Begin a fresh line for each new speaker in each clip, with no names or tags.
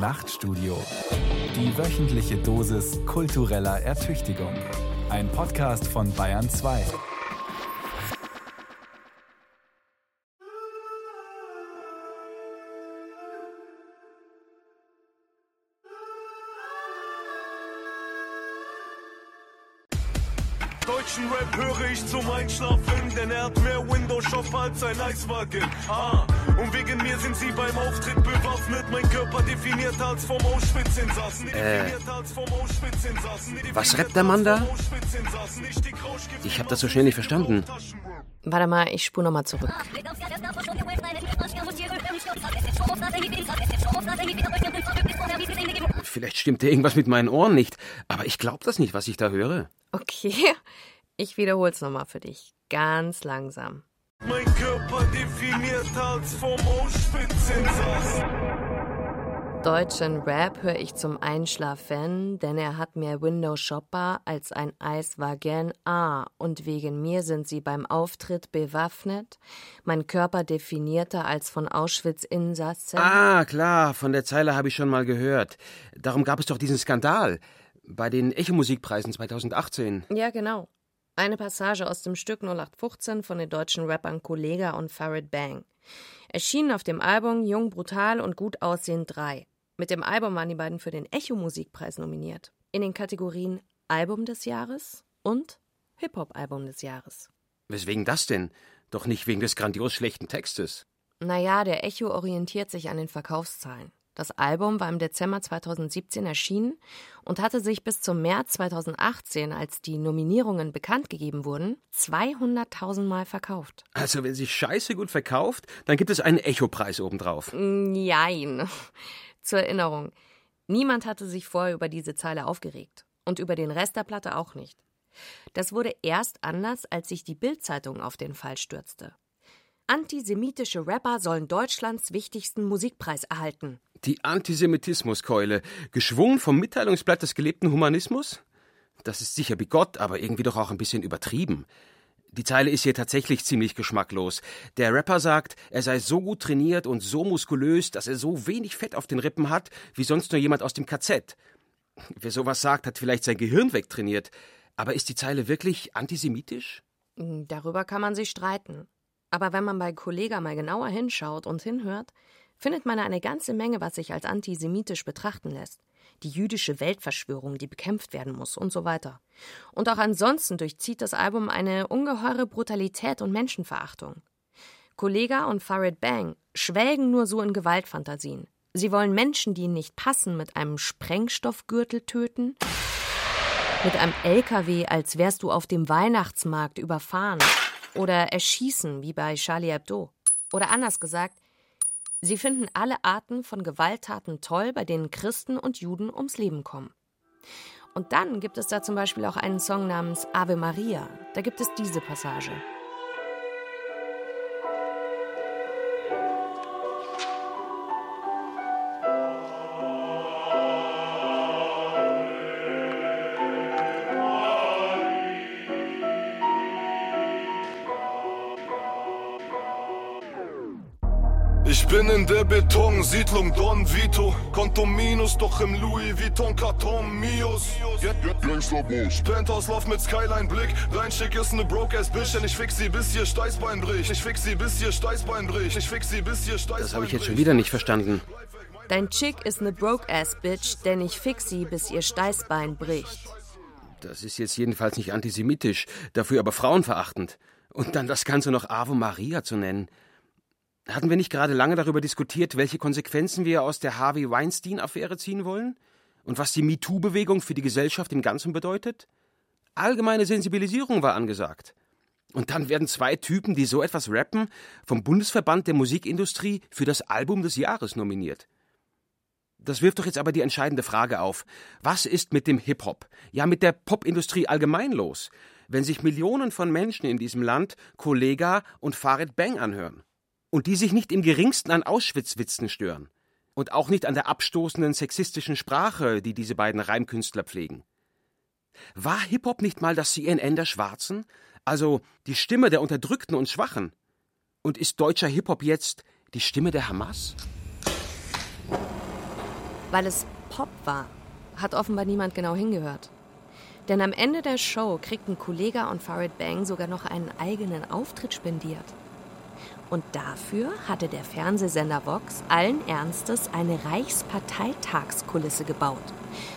Nachtstudio. Die wöchentliche Dosis kultureller Ertüchtigung. Ein Podcast von Bayern 2.
Deutschen Rap höre ich zum Einschlafen, denn er hat mehr Windows-Shop als ein Eiswagen. Ah, und wegen mir sind sie beim Auftritt bewaffnet. Mein Körper definiert als vom Auschwitz-Insassen.
Äh, was rappt der Mann da? Ich hab das so schnell nicht verstanden.
Warte mal, ich spule nochmal zurück.
Vielleicht stimmt irgendwas mit meinen Ohren nicht, aber ich glaube das nicht, was ich da höre.
Okay, ich wiederhol's nochmal für dich. Ganz langsam.
Mein Körper definiert als vom Auschwitz-Insassen.
Deutschen Rap höre ich zum Einschlafen, denn er hat mehr Window Shopper als ein Eiswagen. Ah, und wegen mir sind sie beim Auftritt bewaffnet. Mein Körper definierter als von Auschwitz-Insassen.
Ah, klar, von der Zeile habe ich schon mal gehört. Darum gab es doch diesen Skandal bei den Echo-Musikpreisen 2018.
Ja, genau. Eine Passage aus dem Stück 0815 von den deutschen Rappern Kollega und Farid Bang. Erschienen auf dem Album Jung, Brutal und Gut Aussehend 3. Mit dem Album waren die beiden für den Echo-Musikpreis nominiert. In den Kategorien Album des Jahres und Hip-Hop-Album des Jahres.
Weswegen das denn? Doch nicht wegen des grandios schlechten Textes.
Naja, der Echo orientiert sich an den Verkaufszahlen. Das Album war im Dezember 2017 erschienen und hatte sich bis zum März 2018, als die Nominierungen bekannt gegeben wurden, 200.000 Mal verkauft.
Also, wenn sich Scheiße gut verkauft, dann gibt es einen Echo-Preis obendrauf.
Nein. Zur Erinnerung, niemand hatte sich vorher über diese Zeile aufgeregt. Und über den Rest der Platte auch nicht. Das wurde erst anders, als sich die Bild-Zeitung auf den Fall stürzte. Antisemitische Rapper sollen Deutschlands wichtigsten Musikpreis erhalten.
Die Antisemitismuskeule, geschwungen vom Mitteilungsblatt des gelebten Humanismus? Das ist sicher bigott, aber irgendwie doch auch ein bisschen übertrieben. Die Zeile ist hier tatsächlich ziemlich geschmacklos. Der Rapper sagt, er sei so gut trainiert und so muskulös, dass er so wenig Fett auf den Rippen hat, wie sonst nur jemand aus dem KZ. Wer sowas sagt, hat vielleicht sein Gehirn wegtrainiert. Aber ist die Zeile wirklich antisemitisch?
Darüber kann man sich streiten. Aber wenn man bei Kollega mal genauer hinschaut und hinhört, findet man eine ganze Menge, was sich als antisemitisch betrachten lässt. Die jüdische Weltverschwörung, die bekämpft werden muss und so weiter. Und auch ansonsten durchzieht das Album eine ungeheure Brutalität und Menschenverachtung. Kollega und Farid Bang schwelgen nur so in Gewaltfantasien. Sie wollen Menschen, die ihnen nicht passen, mit einem Sprengstoffgürtel töten, mit einem LKW, als wärst du auf dem Weihnachtsmarkt überfahren oder erschießen, wie bei Charlie Hebdo. Oder anders gesagt, sie finden alle Arten von Gewalttaten toll, bei denen Christen und Juden ums Leben kommen. Und dann gibt es da zum Beispiel auch einen Song namens Ave Maria. Da gibt es diese Passage.
Der Betonsiedlung Don Vito. Konto Minus, doch im Louis Vuitton Karton Mios. Gangsterboss. Penthouse Lauf mit Skyline-Blick. Reinschick ist ne Broke-Ass-Bitch, denn ich fix sie, bis ihr Steißbein bricht. Ich fix sie, bis ihr Steißbein bricht. Ich fix sie, bis ihr Steißbein
Das habe ich jetzt schon wieder nicht verstanden.
Dein Chick ist ne Broke-Ass-Bitch, denn ich fix sie, bis ihr Steißbein bricht.
Das ist jetzt jedenfalls nicht antisemitisch, dafür aber frauenverachtend. Und dann das Ganze noch Ave Maria zu nennen. Hatten wir nicht gerade lange darüber diskutiert, welche Konsequenzen wir aus der Harvey Weinstein-Affäre ziehen wollen? Und was die MeToo-Bewegung für die Gesellschaft im Ganzen bedeutet? Allgemeine Sensibilisierung war angesagt. Und dann werden zwei Typen, die so etwas rappen, vom Bundesverband der Musikindustrie für das Album des Jahres nominiert. Das wirft doch jetzt aber die entscheidende Frage auf. Was ist mit dem Hip-Hop, ja mit der Popindustrie allgemein los, wenn sich Millionen von Menschen in diesem Land Kollega und Farid Bang anhören? Und die sich nicht im geringsten an Auschwitz-Witzen stören. Und auch nicht an der abstoßenden sexistischen Sprache, die diese beiden Reimkünstler pflegen. War Hip-Hop nicht mal das CNN der Schwarzen? Also die Stimme der Unterdrückten und Schwachen? Und ist deutscher Hip-Hop jetzt die Stimme der Hamas?
Weil es Pop war, hat offenbar niemand genau hingehört. Denn am Ende der Show kriegten Kollega und Farid Bang sogar noch einen eigenen Auftritt spendiert. Und dafür hatte der Fernsehsender Vox allen Ernstes eine Reichsparteitagskulisse gebaut.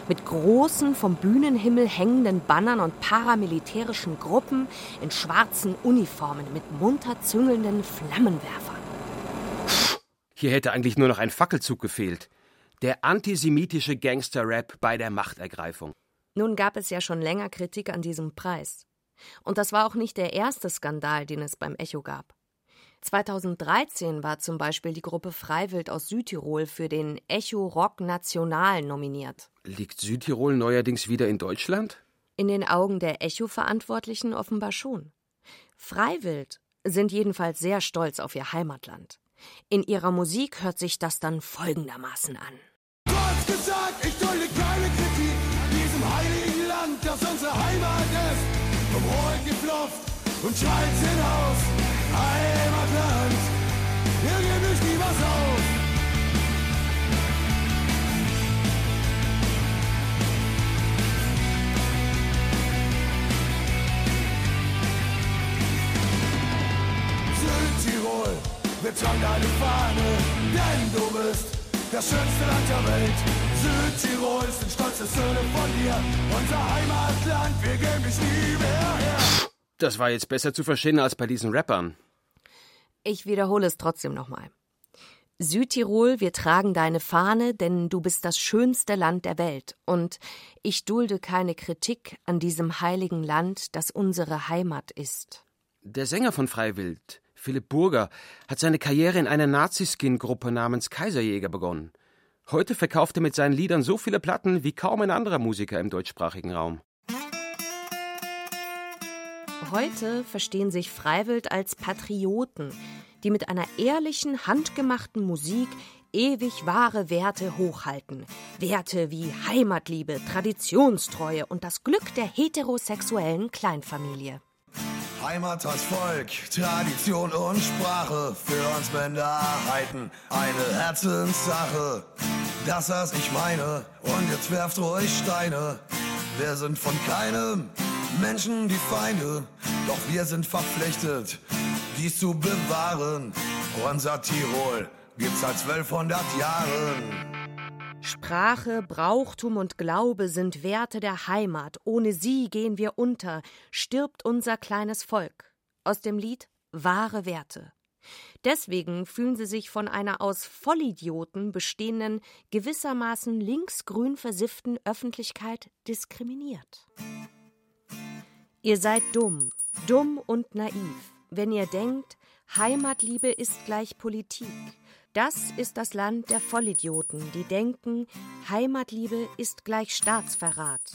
Mit großen, vom Bühnenhimmel hängenden Bannern und paramilitärischen Gruppen in schwarzen Uniformen mit munter züngelnden Flammenwerfern.
Hier hätte eigentlich nur noch ein Fackelzug gefehlt. Der antisemitische Gangster-Rap bei der Machtergreifung.
Nun gab es ja schon länger Kritik an diesem Preis. Und das war auch nicht der erste Skandal, den es beim Echo gab. 2013 war zum Beispiel die Gruppe Freiwild aus Südtirol für den Echo Rock National nominiert.
Liegt Südtirol neuerdings wieder in Deutschland?
In den Augen der Echo-Verantwortlichen offenbar schon. Freiwild sind jedenfalls sehr stolz auf ihr Heimatland. In ihrer Musik hört sich das dann folgendermaßen an.
Du hast gesagt, ich dulde keine Kritik an diesem heiligen Land, das unsere Heimat ist. Vom Rohr geflopft und schreit hinaus. Heimatland, wir geben dich niemals auf. Südtirol, wir tragen deine Fahne, denn du bist das schönste Land der Welt. Südtirol sind stolze Söhne von dir, unser Heimatland, wir geben dich nie mehr her.
Das war jetzt besser zu verstehen als bei diesen Rappern.
Ich wiederhole es trotzdem nochmal. Südtirol, wir tragen deine Fahne, denn du bist das schönste Land der Welt. Und ich dulde keine Kritik an diesem heiligen Land, das unsere Heimat ist.
Der Sänger von Freiwild, Philipp Burger, hat seine Karriere in einer Naziskin-Gruppe namens Kaiserjäger begonnen. Heute verkauft er mit seinen Liedern so viele Platten wie kaum ein anderer Musiker im deutschsprachigen Raum.
Heute verstehen sich Freiwild als Patrioten, die mit einer ehrlichen, handgemachten Musik ewig wahre Werte hochhalten. Werte wie Heimatliebe, Traditionstreue und das Glück der heterosexuellen Kleinfamilie.
Heimat als Volk, Tradition und Sprache, für uns Minderheiten eine Herzenssache. Das, was ich meine, und jetzt werft ruhig Steine. Wir sind von keinem Menschen die Feinde, doch wir sind verpflichtet, dies zu bewahren. Unser Tirol gibt's seit 1200 Jahren.
Sprache, Brauchtum und Glaube sind Werte der Heimat. Ohne sie gehen wir unter, stirbt unser kleines Volk. Aus dem Lied Wahre Werte. Deswegen fühlen sie sich von einer aus Vollidioten bestehenden, gewissermaßen linksgrün versifften Öffentlichkeit diskriminiert. Ihr seid dumm, dumm und naiv, wenn ihr denkt, Heimatliebe ist gleich Politik. Das ist das Land der Vollidioten, die denken, Heimatliebe ist gleich Staatsverrat.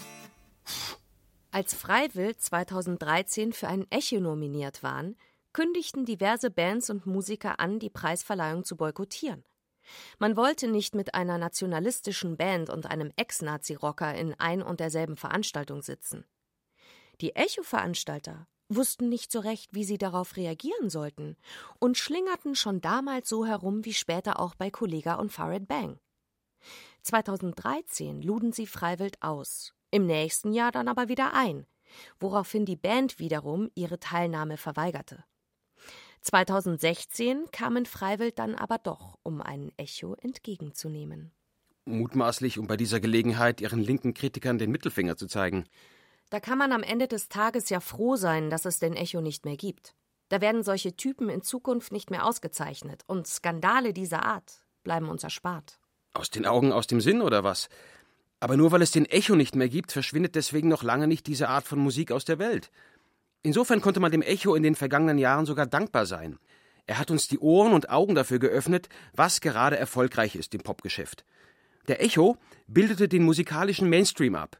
Als Freiwild 2013 für ein Echo nominiert waren, kündigten diverse Bands und Musiker an, die Preisverleihung zu boykottieren. Man wollte nicht mit einer nationalistischen Band und einem Ex-Nazi-Rocker in ein und derselben Veranstaltung sitzen. Die Echo-Veranstalter wussten nicht so recht, wie sie darauf reagieren sollten und schlingerten schon damals so herum wie später auch bei Kollega und Farid Bang. 2013 luden sie Freiwild aus, im nächsten Jahr dann aber wieder ein, woraufhin die Band wiederum ihre Teilnahme verweigerte. 2016 kamen Freiwild dann aber doch, um ein Echo entgegenzunehmen.
Mutmaßlich, um bei dieser Gelegenheit ihren linken Kritikern den Mittelfinger zu zeigen.
Da kann man am Ende des Tages ja froh sein, dass es den Echo nicht mehr gibt. Da werden solche Typen in Zukunft nicht mehr ausgezeichnet und Skandale dieser Art bleiben uns erspart.
Aus den Augen, aus dem Sinn oder was? Aber nur weil es den Echo nicht mehr gibt, verschwindet deswegen noch lange nicht diese Art von Musik aus der Welt. Insofern konnte man dem Echo in den vergangenen Jahren sogar dankbar sein. Er hat uns die Ohren und Augen dafür geöffnet, was gerade erfolgreich ist im Popgeschäft. Der Echo bildete den musikalischen Mainstream ab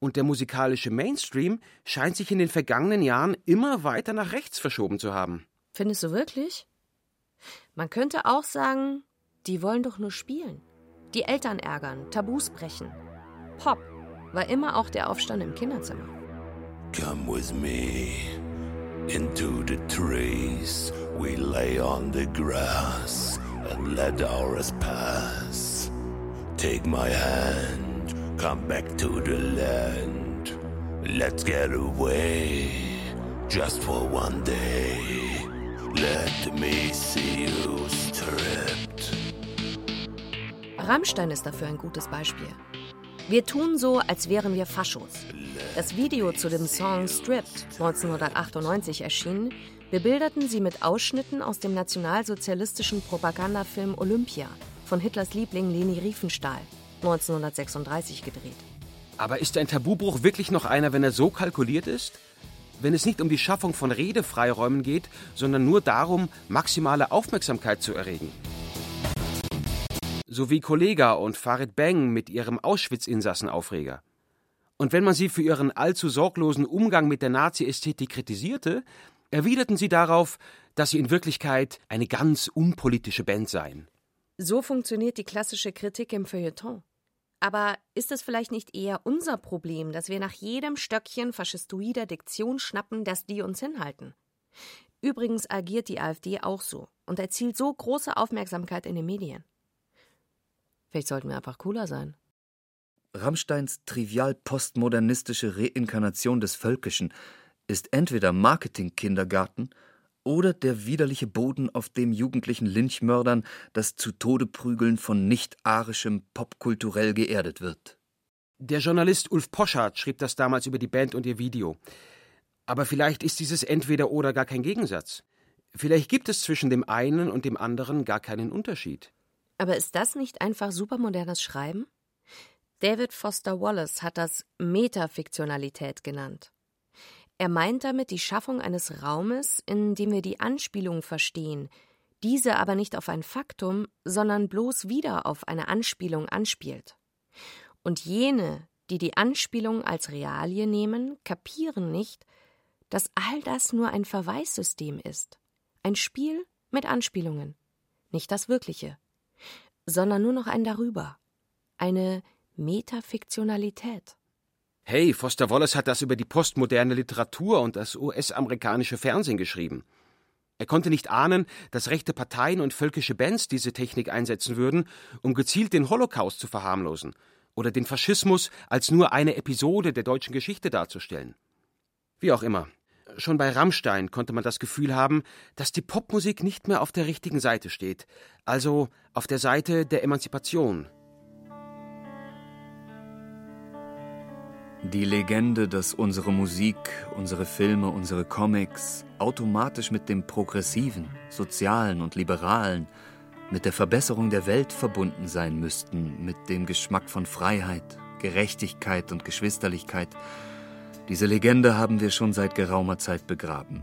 und der musikalische Mainstream scheint sich in den vergangenen Jahren immer weiter nach rechts verschoben zu haben.
Findest du wirklich? Man könnte auch sagen, die wollen doch nur spielen. Die Eltern ärgern, Tabus brechen. Pop war immer auch der Aufstand im Kinderzimmer.
Come with me into the trees. We lay on the grass and let ours pass.
Take my hand, come back to the land. Let's get away, just for one day. Let me see you stripped.
Rammstein ist dafür ein gutes Beispiel. Wir tun so, als wären wir Faschos. Das Video zu dem Song Stripped, 1998 erschienen, bebilderten sie mit Ausschnitten aus dem nationalsozialistischen Propagandafilm Olympia von Hitlers Liebling Leni Riefenstahl, 1936 gedreht.
Aber ist ein Tabubruch wirklich noch einer, wenn er so kalkuliert ist? Wenn es nicht um die Schaffung von Redefreiräumen geht, sondern nur darum, maximale Aufmerksamkeit zu erregen? So wie Kollega und Farid Bang mit ihrem Auschwitz-Insassenaufreger. Und wenn man sie für ihren allzu sorglosen Umgang mit der Nazi-Ästhetik kritisierte, erwiderten sie darauf, dass sie in Wirklichkeit eine ganz unpolitische Band seien.
So funktioniert die klassische Kritik im Feuilleton. Aber ist es vielleicht nicht eher unser Problem, dass wir nach jedem Stöckchen faschistoider Diktion schnappen, dass die uns hinhalten? Übrigens agiert die AfD auch so und erzielt so große Aufmerksamkeit in den Medien. Vielleicht sollten wir einfach cooler sein.
Rammsteins trivial postmodernistische Reinkarnation des Völkischen ist entweder Marketing-Kindergarten oder der widerliche Boden, auf dem jugendlichen Lynchmördern das zu Tode prügeln von nicht-arischem popkulturell geerdet wird.
Der Journalist Ulf Poschardt schrieb das damals über die Band und ihr Video. Aber vielleicht ist dieses entweder oder gar kein Gegensatz. Vielleicht gibt es zwischen dem einen und dem anderen gar keinen Unterschied.
Aber ist das nicht einfach supermodernes Schreiben? David Foster Wallace hat das Metafiktionalität genannt. Er meint damit die Schaffung eines Raumes, in dem wir die Anspielung verstehen, diese aber nicht auf ein Faktum, sondern bloß wieder auf eine Anspielung anspielt. Und jene, die die Anspielung als Realie nehmen, kapieren nicht, dass all das nur ein Verweissystem ist, ein Spiel mit Anspielungen, nicht das Wirkliche, sondern nur noch ein Darüber, eine Metafiktionalität.
Hey, Foster Wallace hat das über die postmoderne Literatur und das US-amerikanische Fernsehen geschrieben. Er konnte nicht ahnen, dass rechte Parteien und völkische Bands diese Technik einsetzen würden, um gezielt den Holocaust zu verharmlosen oder den Faschismus als nur eine Episode der deutschen Geschichte darzustellen. Wie auch immer. Schon bei Rammstein konnte man das Gefühl haben, dass die Popmusik nicht mehr auf der richtigen Seite steht, also auf der Seite der Emanzipation,
Die Legende, dass unsere Musik, unsere Filme, unsere Comics automatisch mit dem Progressiven, Sozialen und Liberalen, mit der Verbesserung der Welt verbunden sein müssten, mit dem Geschmack von Freiheit, Gerechtigkeit und Geschwisterlichkeit, diese Legende haben wir schon seit geraumer Zeit begraben.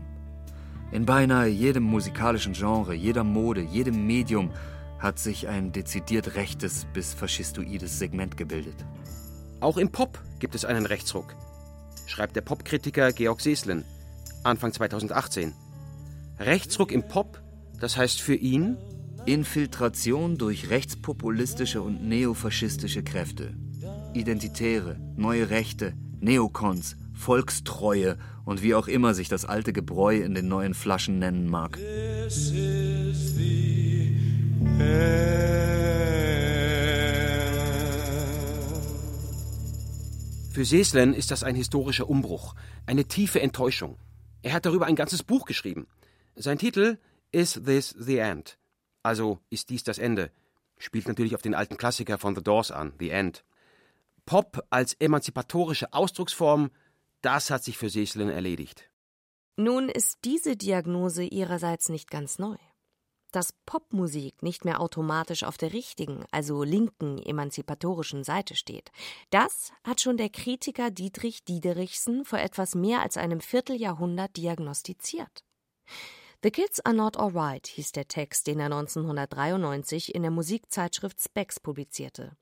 In beinahe jedem musikalischen Genre, jeder Mode, jedem Medium hat sich ein dezidiert rechtes bis faschistoides Segment gebildet.
Auch im Pop gibt es einen Rechtsruck, schreibt der Popkritiker Georg Seslin, Anfang 2018. Rechtsruck im Pop, das heißt für ihn
Infiltration durch rechtspopulistische und neofaschistische Kräfte. Identitäre, neue Rechte, Neokons, Volkstreue und wie auch immer sich das alte Gebräu in den neuen Flaschen nennen mag. This is the
Für Seslen ist das ein historischer Umbruch, eine tiefe Enttäuschung. Er hat darüber ein ganzes Buch geschrieben. Sein Titel Is This the End? Also ist dies das Ende? Spielt natürlich auf den alten Klassiker von The Doors an, The End. Pop als emanzipatorische Ausdrucksform, das hat sich für Seslen erledigt.
Nun ist diese Diagnose ihrerseits nicht ganz neu dass Popmusik nicht mehr automatisch auf der richtigen, also linken emanzipatorischen Seite steht. Das hat schon der Kritiker Dietrich Diederichsen vor etwas mehr als einem Vierteljahrhundert diagnostiziert. The Kids Are Not Alright hieß der Text, den er 1993 in der Musikzeitschrift Specs publizierte.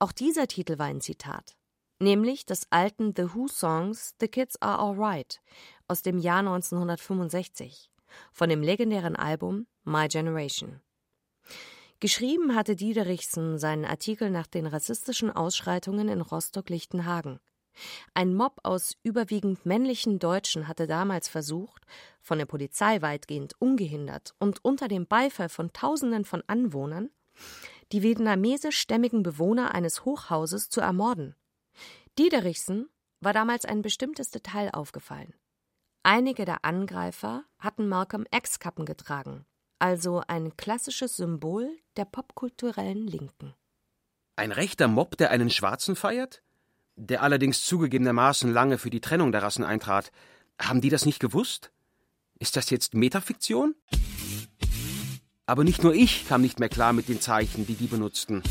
Auch dieser Titel war ein Zitat, nämlich des alten The Who Songs The Kids Are Alright aus dem Jahr 1965 von dem legendären Album My Generation. Geschrieben hatte Diederichsen seinen Artikel nach den rassistischen Ausschreitungen in Rostock-Lichtenhagen. Ein Mob aus überwiegend männlichen Deutschen hatte damals versucht, von der Polizei weitgehend ungehindert und unter dem Beifall von Tausenden von Anwohnern, die vietnamesischstämmigen Bewohner eines Hochhauses zu ermorden. Diederichsen war damals ein bestimmtes Detail aufgefallen. Einige der Angreifer hatten Malcolm X-Kappen getragen, also ein klassisches Symbol der popkulturellen Linken.
Ein rechter Mob, der einen Schwarzen feiert? Der allerdings zugegebenermaßen lange für die Trennung der Rassen eintrat. Haben die das nicht gewusst? Ist das jetzt Metafiktion? Aber nicht nur ich kam nicht mehr klar mit den Zeichen, die die benutzten.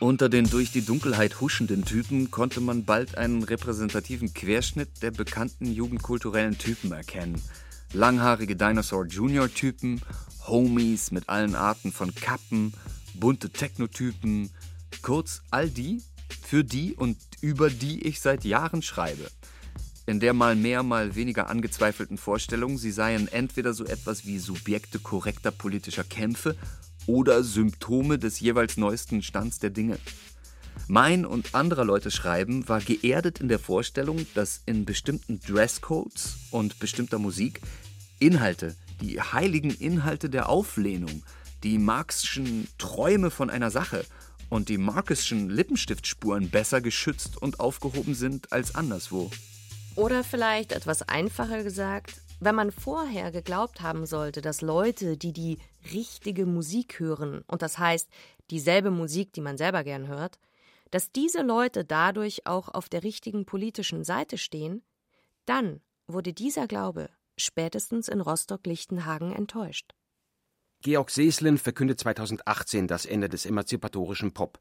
Unter den durch die Dunkelheit huschenden Typen konnte man bald einen repräsentativen Querschnitt der bekannten jugendkulturellen Typen erkennen. Langhaarige Dinosaur Junior Typen, Homies mit allen Arten von Kappen, bunte Technotypen, kurz all die, für die und über die ich seit Jahren schreibe. In der mal mehr, mal weniger angezweifelten Vorstellung, sie seien entweder so etwas wie Subjekte korrekter politischer Kämpfe oder Symptome des jeweils neuesten Stands der Dinge. Mein und anderer Leute Schreiben war geerdet in der Vorstellung, dass in bestimmten Dresscodes und bestimmter Musik Inhalte, die heiligen Inhalte der Auflehnung, die Marxischen Träume von einer Sache und die Marxischen Lippenstiftspuren besser geschützt und aufgehoben sind als anderswo.
Oder vielleicht etwas einfacher gesagt, wenn man vorher geglaubt haben sollte, dass Leute, die die richtige Musik hören, und das heißt dieselbe Musik, die man selber gern hört, dass diese Leute dadurch auch auf der richtigen politischen Seite stehen, dann wurde dieser Glaube spätestens in Rostock-Lichtenhagen enttäuscht.
Georg Seeslin verkündet 2018 das Ende des emanzipatorischen Pop.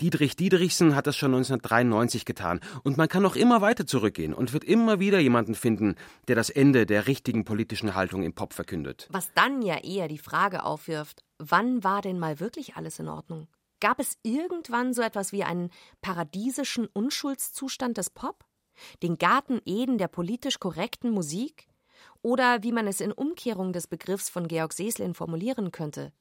Dietrich Diederichsen hat das schon 1993 getan. Und man kann noch immer weiter zurückgehen und wird immer wieder jemanden finden, der das Ende der richtigen politischen Haltung im Pop verkündet.
Was dann ja eher die Frage aufwirft, wann war denn mal wirklich alles in Ordnung? Gab es irgendwann so etwas wie einen paradiesischen Unschuldszustand des Pop? Den Garten Eden der politisch korrekten Musik? Oder wie man es in Umkehrung des Begriffs von Georg Seslin formulieren könnte,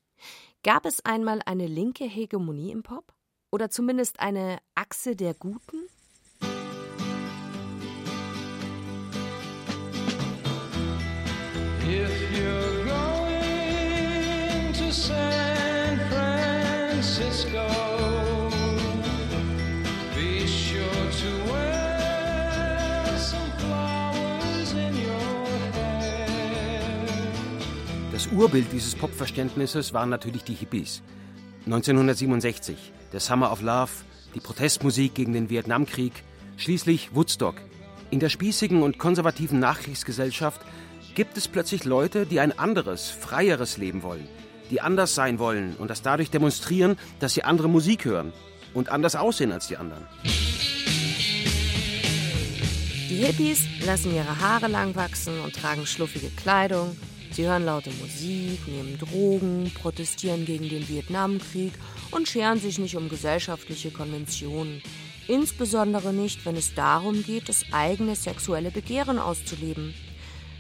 gab es einmal eine linke Hegemonie im Pop? Oder zumindest eine Achse der Guten?
If you're going to San Francisco, be sure to wear some flowers in your hair.
Das Urbild dieses Popverständnisses waren natürlich die Hippies. 1967, der Summer of Love, die Protestmusik gegen den Vietnamkrieg, schließlich Woodstock. In der spießigen und konservativen Nachkriegsgesellschaft gibt es plötzlich Leute, die ein anderes, freieres Leben wollen, die anders sein wollen und das dadurch demonstrieren, dass sie andere Musik hören und anders aussehen als die anderen.
Die Hippies lassen ihre Haare lang wachsen und tragen schluffige Kleidung, Sie hören laute Musik, nehmen Drogen, protestieren gegen den Vietnamkrieg und scheren sich nicht um gesellschaftliche Konventionen. Insbesondere nicht, wenn es darum geht, das eigene sexuelle Begehren auszuleben.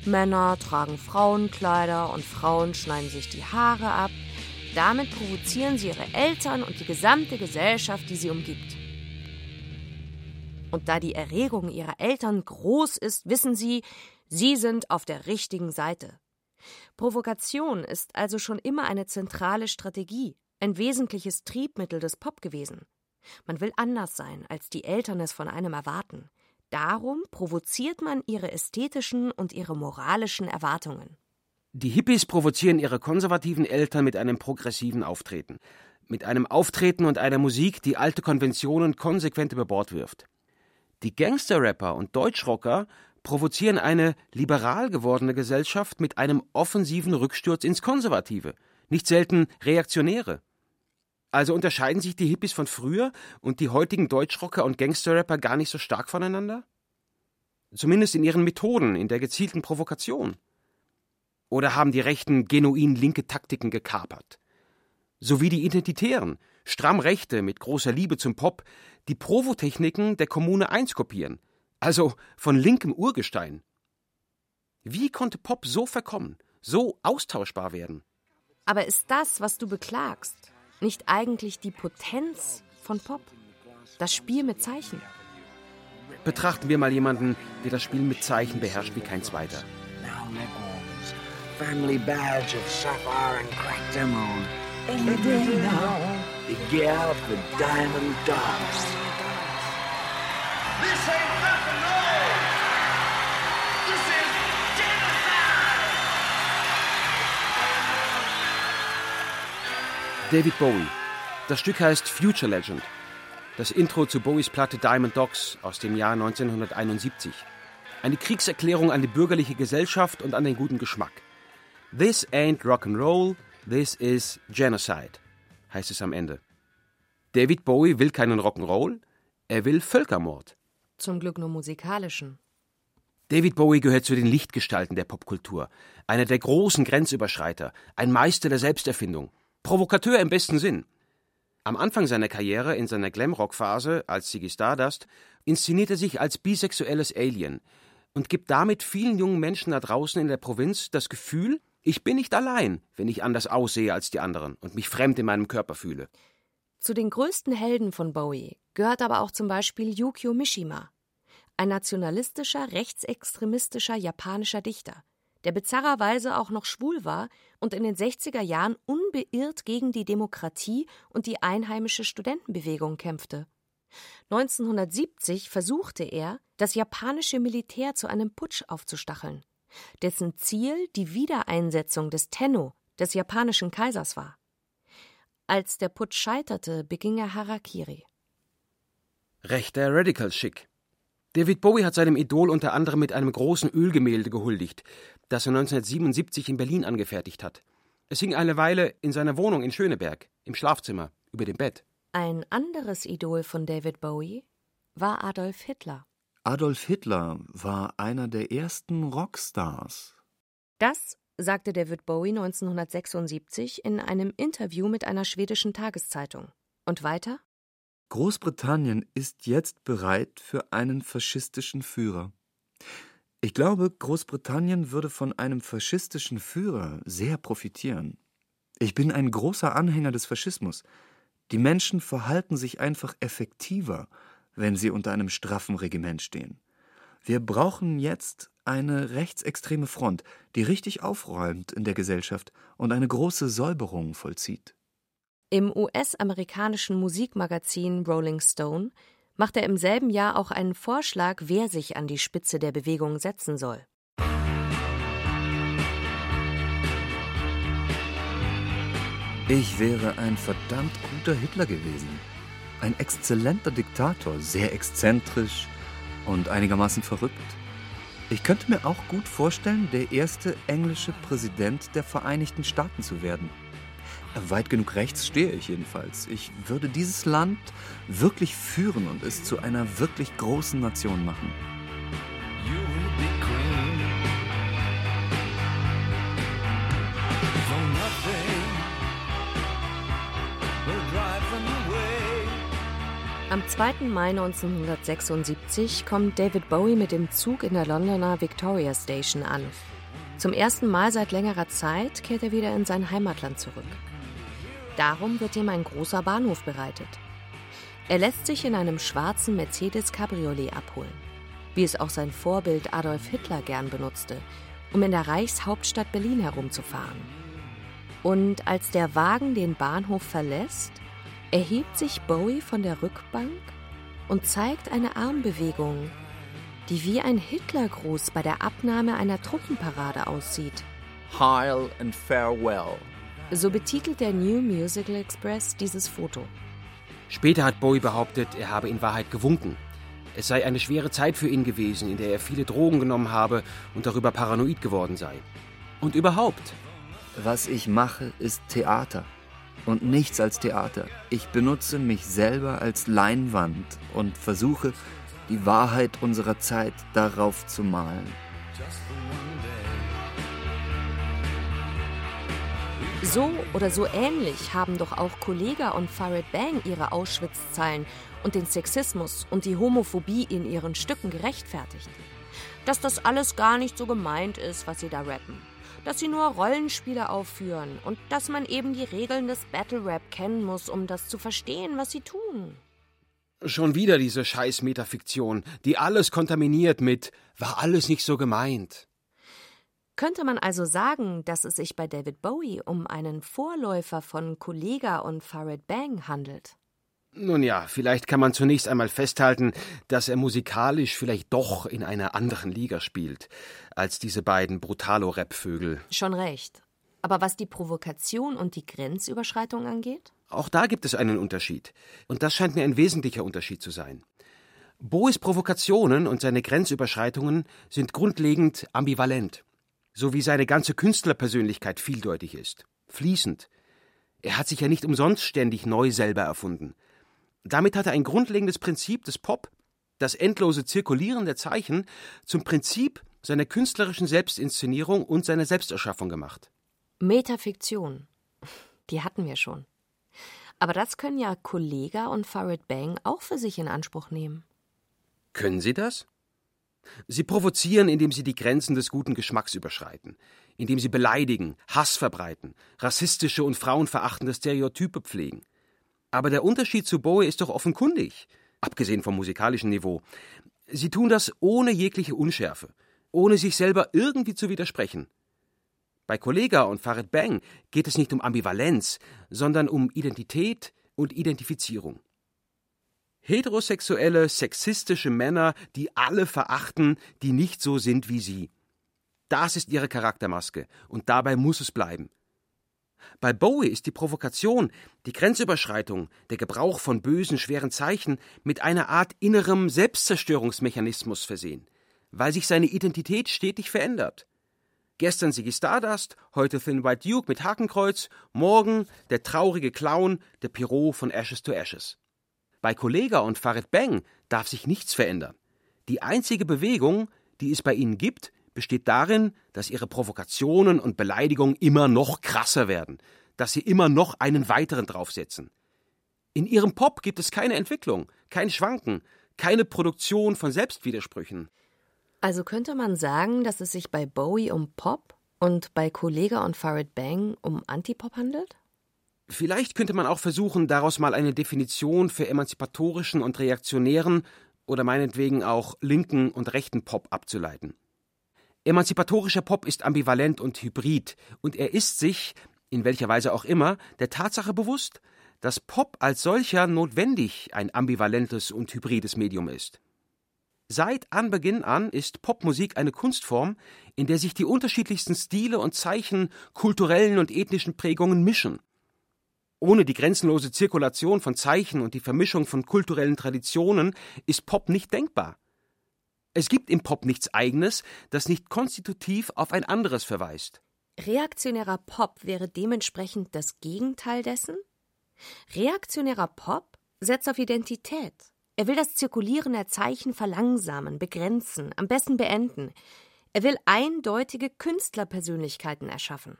Männer tragen Frauenkleider und Frauen schneiden sich die Haare ab. Damit provozieren sie ihre Eltern und die gesamte Gesellschaft, die sie umgibt. Und da die Erregung ihrer Eltern groß ist, wissen sie, sie sind auf der richtigen Seite. Provokation ist also schon immer eine zentrale Strategie, ein wesentliches Triebmittel des Pop gewesen. Man will anders sein, als die Eltern es von einem erwarten. Darum provoziert man ihre ästhetischen und ihre moralischen Erwartungen.
Die Hippies provozieren ihre konservativen Eltern mit einem progressiven Auftreten. Mit einem Auftreten und einer Musik, die alte Konventionen konsequent über Bord wirft. Die Gangster-Rapper und Deutschrocker provozieren eine liberal gewordene Gesellschaft mit einem offensiven Rücksturz ins Konservative, nicht selten Reaktionäre. Also unterscheiden sich die Hippies von früher und die heutigen Deutschrocker und Gangsterrapper gar nicht so stark voneinander? Zumindest in ihren Methoden, in der gezielten Provokation. Oder haben die Rechten genuin linke Taktiken gekapert? So wie die Identitären, stramm Rechte mit großer Liebe zum Pop, die Provotechniken der Kommune 1 kopieren – also von linkem Urgestein. Wie konnte Pop so verkommen, so austauschbar werden?
Aber ist das, was du beklagst, nicht eigentlich die Potenz von Pop? Das Spiel mit Zeichen?
Betrachten wir mal jemanden, der das Spiel mit Zeichen beherrscht wie kein zweiter.
family badge of sapphire and cracked emerald. Any day now, to get out the diamond dogs.
This ain't rock
David Bowie. Das Stück heißt Future Legend. Das Intro zu Bowies Platte Diamond Dogs aus dem Jahr 1971. Eine Kriegserklärung an die bürgerliche Gesellschaft und an den guten Geschmack. This ain't Rock'n'Roll, this is Genocide, heißt es am Ende. David Bowie will keinen Rock'n'Roll, er will Völkermord.
Zum Glück nur musikalischen.
David Bowie gehört zu den Lichtgestalten der Popkultur, einer der großen Grenzüberschreiter, ein Meister der Selbsterfindung, Provokateur im besten Sinn. Am Anfang seiner Karriere, in seiner Glamrock-Phase als Ziggy Stardust, inszeniert er sich als bisexuelles Alien und gibt damit vielen jungen Menschen da draußen in der Provinz das Gefühl, ich bin nicht allein, wenn ich anders aussehe als die anderen und mich fremd in meinem Körper fühle.
Zu den größten Helden von Bowie gehört aber auch zum Beispiel Yukio Mishima, ein nationalistischer, rechtsextremistischer japanischer Dichter, der bizarrerweise auch noch schwul war und in den 60er Jahren unbeirrt gegen die Demokratie und die einheimische Studentenbewegung kämpfte. 1970 versuchte er, das japanische Militär zu einem Putsch aufzustacheln, dessen Ziel die Wiedereinsetzung des Tenno, des japanischen Kaisers war. Als der Putsch scheiterte, beging er Harakiri.
Rechter Radical-Schick. David Bowie hat seinem Idol unter anderem mit einem großen Ölgemälde gehuldigt, das er 1977 in Berlin angefertigt hat. Es hing eine Weile in seiner Wohnung in Schöneberg, im Schlafzimmer, über dem Bett.
Ein anderes Idol von David Bowie war Adolf Hitler.
Adolf Hitler war einer der ersten Rockstars.
Das sagte David Bowie 1976 in einem Interview mit einer schwedischen Tageszeitung. Und weiter?
Großbritannien ist jetzt bereit für einen faschistischen Führer. Ich glaube, Großbritannien würde von einem faschistischen Führer sehr profitieren. Ich bin ein großer Anhänger des Faschismus. Die Menschen verhalten sich einfach effektiver, wenn sie unter einem straffen Regiment stehen. Wir brauchen jetzt eine rechtsextreme Front, die richtig aufräumt in der Gesellschaft und eine große Säuberung vollzieht.
Im US-amerikanischen Musikmagazin Rolling Stone macht er im selben Jahr auch einen Vorschlag, wer sich an die Spitze der Bewegung setzen soll.
Ich wäre ein verdammt guter Hitler gewesen. Ein exzellenter Diktator, sehr exzentrisch und einigermaßen verrückt. Ich könnte mir auch gut vorstellen, der erste englische Präsident der Vereinigten Staaten zu werden. Weit genug rechts stehe ich jedenfalls. Ich würde dieses Land wirklich führen und es zu einer wirklich großen Nation machen.
Am 2. Mai 1976 kommt David Bowie mit dem Zug in der Londoner Victoria Station an. Zum ersten Mal seit längerer Zeit kehrt er wieder in sein Heimatland zurück. Darum wird ihm ein großer Bahnhof bereitet. Er lässt sich in einem schwarzen Mercedes Cabriolet abholen, wie es auch sein Vorbild Adolf Hitler gern benutzte, um in der Reichshauptstadt Berlin herumzufahren. Und als der Wagen den Bahnhof verlässt, erhebt sich Bowie von der Rückbank und zeigt eine Armbewegung, die wie ein Hitlergruß bei der Abnahme einer Truppenparade aussieht.
Heil and farewell.
So betitelt der New Musical Express dieses Foto.
Später hat Bowie behauptet, er habe in Wahrheit gewunken. Es sei eine schwere Zeit für ihn gewesen, in der er viele Drogen genommen habe und darüber paranoid geworden sei. Und überhaupt,
Was ich mache, ist Theater. Und nichts als Theater. Ich benutze mich selber als Leinwand und versuche, die Wahrheit unserer Zeit darauf zu malen.
So oder so ähnlich haben doch auch Kollega und Farid Bang ihre Auschwitz-Zeilen und den Sexismus und die Homophobie in ihren Stücken gerechtfertigt. Dass das alles gar nicht so gemeint ist, was sie da rappen. Dass sie nur Rollenspiele aufführen und dass man eben die Regeln des Battle Rap kennen muss, um das zu verstehen, was sie tun.
schon wieder diese scheiß Metafiktion, die alles kontaminiert mit war alles nicht so gemeint.
Könnte man also sagen, dass es sich bei David Bowie um einen Vorläufer von Kollega und Farid Bang handelt?
Nun ja, vielleicht kann man zunächst einmal festhalten, dass er musikalisch vielleicht doch in einer anderen Liga spielt als diese beiden Brutalo-Rap-Vögel.
Schon recht. Aber was die Provokation und die Grenzüberschreitung angeht?
Auch da gibt es einen Unterschied. Und das scheint mir ein wesentlicher Unterschied zu sein. Bowies Provokationen und seine Grenzüberschreitungen sind grundlegend ambivalent, so wie seine ganze Künstlerpersönlichkeit vieldeutig ist, fließend. Er hat sich ja nicht umsonst ständig neu selber erfunden. Damit hat er ein grundlegendes Prinzip des Pop, das endlose Zirkulieren der Zeichen, zum Prinzip seiner künstlerischen Selbstinszenierung und seiner Selbsterschaffung gemacht.
Metafiktion. Die hatten wir schon. Aber das können ja Kollega und Farid Bang auch für sich in Anspruch nehmen.
Können sie das? Sie provozieren, indem sie die Grenzen des guten Geschmacks überschreiten, indem sie beleidigen, Hass verbreiten, rassistische und frauenverachtende Stereotype pflegen. Aber der Unterschied zu Bowie ist doch offenkundig, abgesehen vom musikalischen Niveau. Sie tun das ohne jegliche Unschärfe, ohne sich selber irgendwie zu widersprechen. Bei Kollega und Farid Bang geht es nicht um Ambivalenz, sondern um Identität und Identifizierung. Heterosexuelle, sexistische Männer, die alle verachten, die nicht so sind wie sie. Das ist ihre Charaktermaske, und dabei muss es bleiben. Bei Bowie ist die Provokation, die Grenzüberschreitung, der Gebrauch von bösen, schweren Zeichen mit einer Art innerem Selbstzerstörungsmechanismus versehen, weil sich seine Identität stetig verändert. Gestern Siggy Stardust, heute Thin White Duke mit Hakenkreuz, morgen der traurige Clown, der Pirot von Ashes to Ashes. Bei Kollega und Farid Bang darf sich nichts verändern. Die einzige Bewegung, die es bei ihnen gibt, besteht darin, dass ihre Provokationen und Beleidigungen immer noch krasser werden, dass sie immer noch einen weiteren draufsetzen. In ihrem Pop gibt es keine Entwicklung, kein Schwanken, keine Produktion von Selbstwidersprüchen.
Also könnte man sagen, dass es sich bei Bowie um Pop und bei Kollega und Farid Bang um Antipop handelt?
Vielleicht könnte man auch versuchen, daraus mal eine Definition für emanzipatorischen und reaktionären oder meinetwegen auch linken und rechten Pop abzuleiten. Emanzipatorischer Pop ist ambivalent und hybrid, und er ist sich, in welcher Weise auch immer, der Tatsache bewusst, dass Pop als solcher notwendig ein ambivalentes und hybrides Medium ist. Seit Anbeginn an ist Popmusik eine Kunstform, in der sich die unterschiedlichsten Stile und Zeichen kulturellen und ethnischen Prägungen mischen. Ohne die grenzenlose Zirkulation von Zeichen und die Vermischung von kulturellen Traditionen ist Pop nicht denkbar. Es gibt im Pop nichts Eigenes, das nicht konstitutiv auf ein anderes verweist.
Reaktionärer Pop wäre dementsprechend das Gegenteil dessen? Reaktionärer Pop setzt auf Identität. Er will das Zirkulieren der Zeichen verlangsamen, begrenzen, am besten beenden. Er will eindeutige Künstlerpersönlichkeiten erschaffen.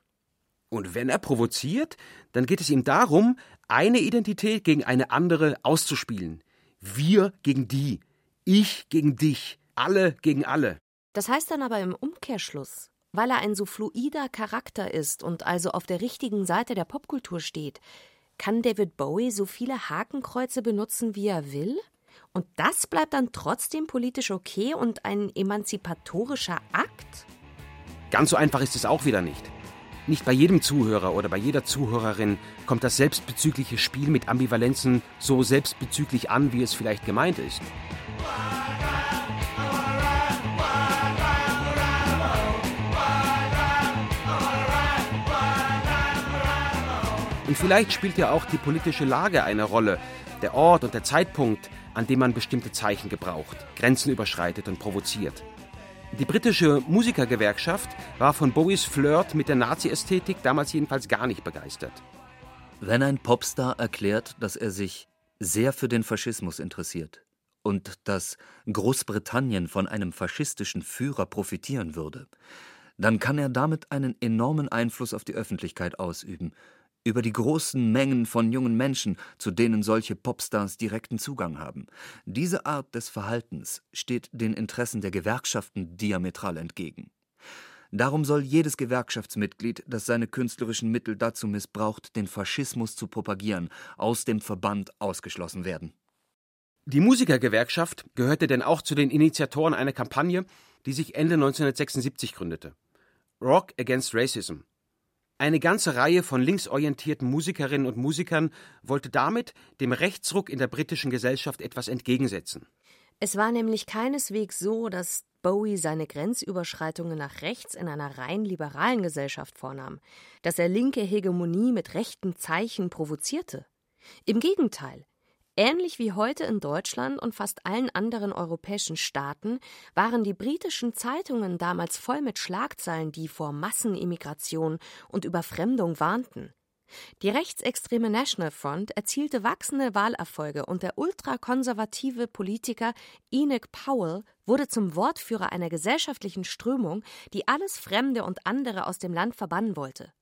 Und wenn er provoziert, dann geht es ihm darum, eine Identität gegen eine andere auszuspielen. Wir gegen die, ich gegen dich, alle gegen alle.
Das heißt dann aber im Umkehrschluss, weil er ein so fluider Charakter ist und also auf der richtigen Seite der Popkultur steht, kann David Bowie so viele Hakenkreuze benutzen, wie er will? Und das bleibt dann trotzdem politisch okay und ein emanzipatorischer Akt?
Ganz so einfach ist es auch wieder nicht. Nicht bei jedem Zuhörer oder bei jeder Zuhörerin kommt das selbstbezügliche Spiel mit Ambivalenzen so selbstbezüglich an, wie es vielleicht gemeint ist. Und vielleicht spielt ja auch die politische Lage eine Rolle, der Ort und der Zeitpunkt, an dem man bestimmte Zeichen gebraucht, Grenzen überschreitet und provoziert. Die britische Musikergewerkschaft war von Bowies Flirt mit der Nazi-Ästhetik damals jedenfalls gar nicht begeistert.
Wenn ein Popstar erklärt, dass er sich sehr für den Faschismus interessiert und dass Großbritannien von einem faschistischen Führer profitieren würde, dann kann er damit einen enormen Einfluss auf die Öffentlichkeit ausüben über die großen Mengen von jungen Menschen, zu denen solche Popstars direkten Zugang haben. Diese Art des Verhaltens steht den Interessen der Gewerkschaften diametral entgegen. Darum soll jedes Gewerkschaftsmitglied, das seine künstlerischen Mittel dazu missbraucht, den Faschismus zu propagieren, aus dem Verband ausgeschlossen werden.
Die Musikergewerkschaft gehörte denn auch zu den Initiatoren einer Kampagne, die sich Ende 1976 gründete. Rock Against Racism. Eine ganze Reihe von linksorientierten Musikerinnen und Musikern wollte damit dem Rechtsruck in der britischen Gesellschaft etwas entgegensetzen.
Es war nämlich keineswegs so, dass Bowie seine Grenzüberschreitungen nach rechts in einer rein liberalen Gesellschaft vornahm, dass er linke Hegemonie mit rechten Zeichen provozierte. Im Gegenteil, Ähnlich wie heute in Deutschland und fast allen anderen europäischen Staaten waren die britischen Zeitungen damals voll mit Schlagzeilen, die vor Massenimmigration und Überfremdung warnten. Die rechtsextreme National Front erzielte wachsende Wahlerfolge und der ultrakonservative Politiker Enoch Powell wurde zum Wortführer einer gesellschaftlichen Strömung, die alles Fremde und andere aus dem Land verbannen wollte.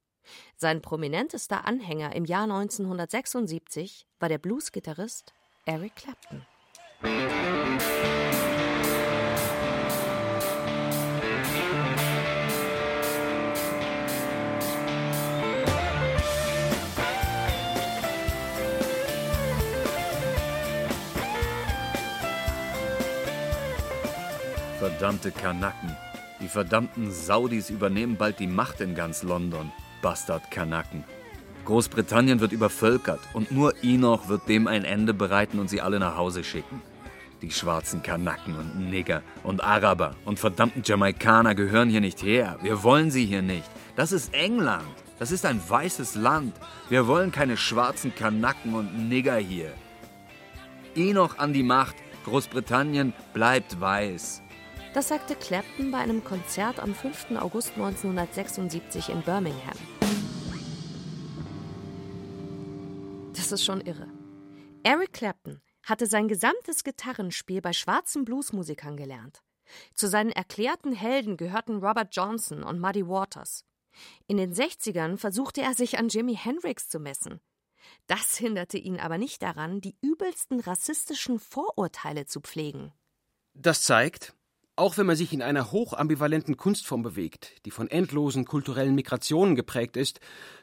Sein prominentester Anhänger im Jahr 1976 war der Bluesgitarrist Eric Clapton.
Verdammte Kanaken. Die verdammten Saudis übernehmen bald die Macht in ganz London. Bastardkanaken. Großbritannien wird übervölkert und nur Enoch wird dem ein Ende bereiten und sie alle nach Hause schicken. Die schwarzen Kanaken und Nigger und Araber und verdammten Jamaikaner gehören hier nicht her. Wir wollen sie hier nicht. Das ist England. Das ist ein weißes Land. Wir wollen keine schwarzen Kanaken und Nigger hier. Enoch an die Macht. Großbritannien bleibt weiß.
Das sagte Clapton bei einem Konzert am 5. August 1976 in Birmingham. Ist schon irre. Eric Clapton hatte sein gesamtes Gitarrenspiel bei schwarzen Bluesmusikern gelernt. Zu seinen erklärten Helden gehörten Robert Johnson und Muddy Waters. In den 60ern versuchte er sich an Jimi Hendrix zu messen. Das hinderte ihn aber nicht daran, die übelsten rassistischen Vorurteile zu pflegen.
Das zeigt, auch wenn man sich in einer hochambivalenten Kunstform bewegt, die von endlosen kulturellen Migrationen geprägt ist,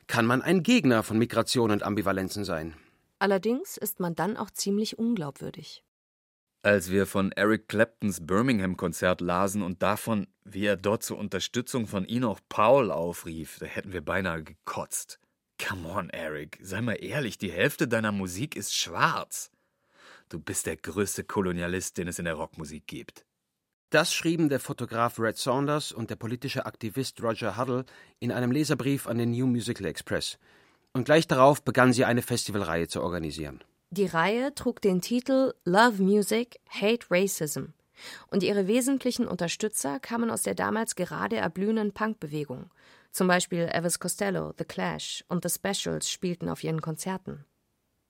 kann man ein Gegner von Migration und Ambivalenzen sein.
Allerdings ist man dann auch ziemlich unglaubwürdig.
Als wir von Eric Claptons Birmingham-Konzert lasen und davon, wie er dort zur Unterstützung von Enoch Paul aufrief, da hätten wir beinahe gekotzt. Come on, Eric, sei mal ehrlich, die Hälfte deiner Musik ist schwarz. Du bist der größte Kolonialist, den es in der Rockmusik gibt.
Das schrieben der Fotograf Red Saunders und der politische Aktivist Roger Huddle in einem Leserbrief an den New Musical Express. Und gleich darauf begannen sie eine Festivalreihe zu organisieren.
Die Reihe trug den Titel Love Music, Hate Racism. Und ihre wesentlichen Unterstützer kamen aus der damals gerade erblühenden Punkbewegung. Zum Beispiel Elvis Costello, The Clash und The Specials spielten auf ihren Konzerten.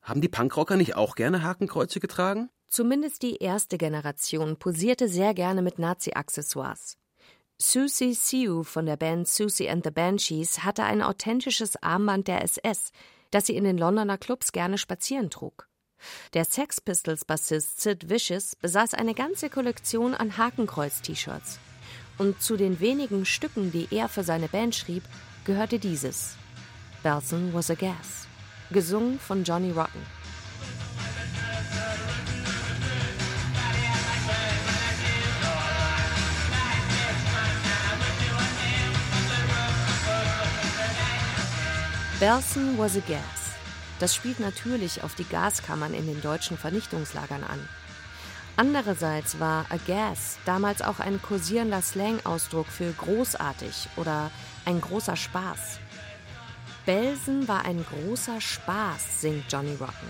Haben die Punkrocker nicht auch gerne Hakenkreuze getragen?
Zumindest die erste Generation posierte sehr gerne mit Nazi-Accessoires. Susie Siu von der Band Susie and the Banshees hatte ein authentisches Armband der SS, das sie in den Londoner Clubs gerne spazieren trug. Der Sex Pistols Bassist Sid Vicious besaß eine ganze Kollektion an Hakenkreuz-T-Shirts. Und zu den wenigen Stücken, die er für seine Band schrieb, gehörte dieses: Belson was a Gas, gesungen von Johnny Rotten. Belson was a gas. Das spielt natürlich auf die Gaskammern in den deutschen Vernichtungslagern an. Andererseits war a gas damals auch ein kursierender Slang-Ausdruck für großartig oder ein großer Spaß. Belsen war ein großer Spaß, singt Johnny Rotten.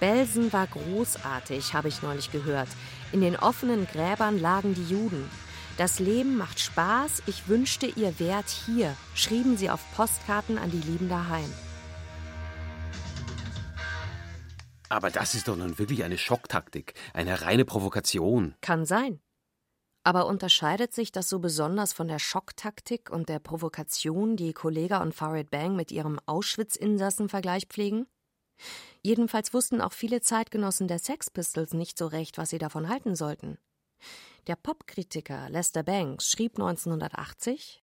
Belsen war großartig, habe ich neulich gehört. In den offenen Gräbern lagen die Juden. Das Leben macht Spaß, ich wünschte, ihr wärt hier, schrieben sie auf Postkarten an die Lieben daheim.
Aber das ist doch nun wirklich eine Schocktaktik, eine reine Provokation.
Kann sein. Aber unterscheidet sich das so besonders von der Schocktaktik und der Provokation, die Kollega und Farid Bang mit ihrem Auschwitz-Insassen-Vergleich pflegen? Jedenfalls wussten auch viele Zeitgenossen der Sex Pistols nicht so recht, was sie davon halten sollten. Der Popkritiker Lester Banks schrieb 1980: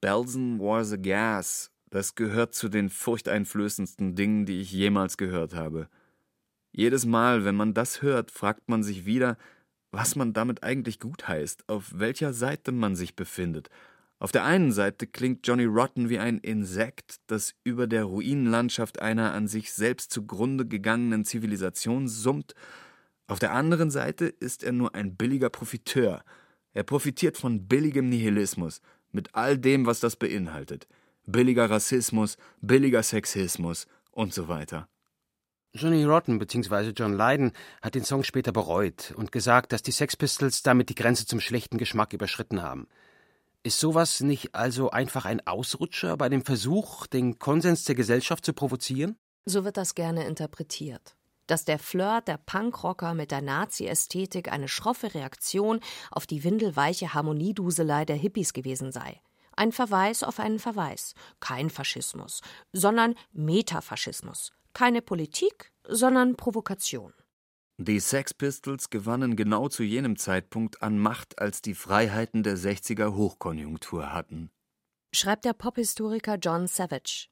Belson was a gas. Das gehört zu den furchteinflößendsten Dingen, die ich jemals gehört habe. Jedes Mal, wenn man das hört, fragt man sich wieder, was man damit eigentlich gut heißt, auf welcher Seite man sich befindet, Auf der einen Seite klingt Johnny Rotten wie ein Insekt, das über der Ruinenlandschaft einer an sich selbst zugrunde gegangenen Zivilisation summt. Auf der anderen Seite ist er nur ein billiger Profiteur. Er profitiert von billigem Nihilismus, mit all dem, was das beinhaltet. Billiger Rassismus, billiger Sexismus und so weiter.
Johnny Rotten bzw. John Lydon hat den Song später bereut und gesagt, dass die Sex Pistols damit die Grenze zum schlechten Geschmack überschritten haben. Ist sowas nicht also einfach ein Ausrutscher bei dem Versuch, den Konsens der Gesellschaft zu provozieren?
So wird das gerne interpretiert. Dass der Flirt der Punkrocker mit der Nazi-Ästhetik eine schroffe Reaktion auf die windelweiche Harmonieduselei der Hippies gewesen sei. Ein Verweis auf einen Verweis. Kein Faschismus, sondern Metafaschismus. Keine Politik, sondern Provokation.
Die Sex Pistols gewannen genau zu jenem Zeitpunkt an Macht, als die Freiheiten der 60er Hochkonjunktur hatten.
Schreibt der Pophistoriker John Savage.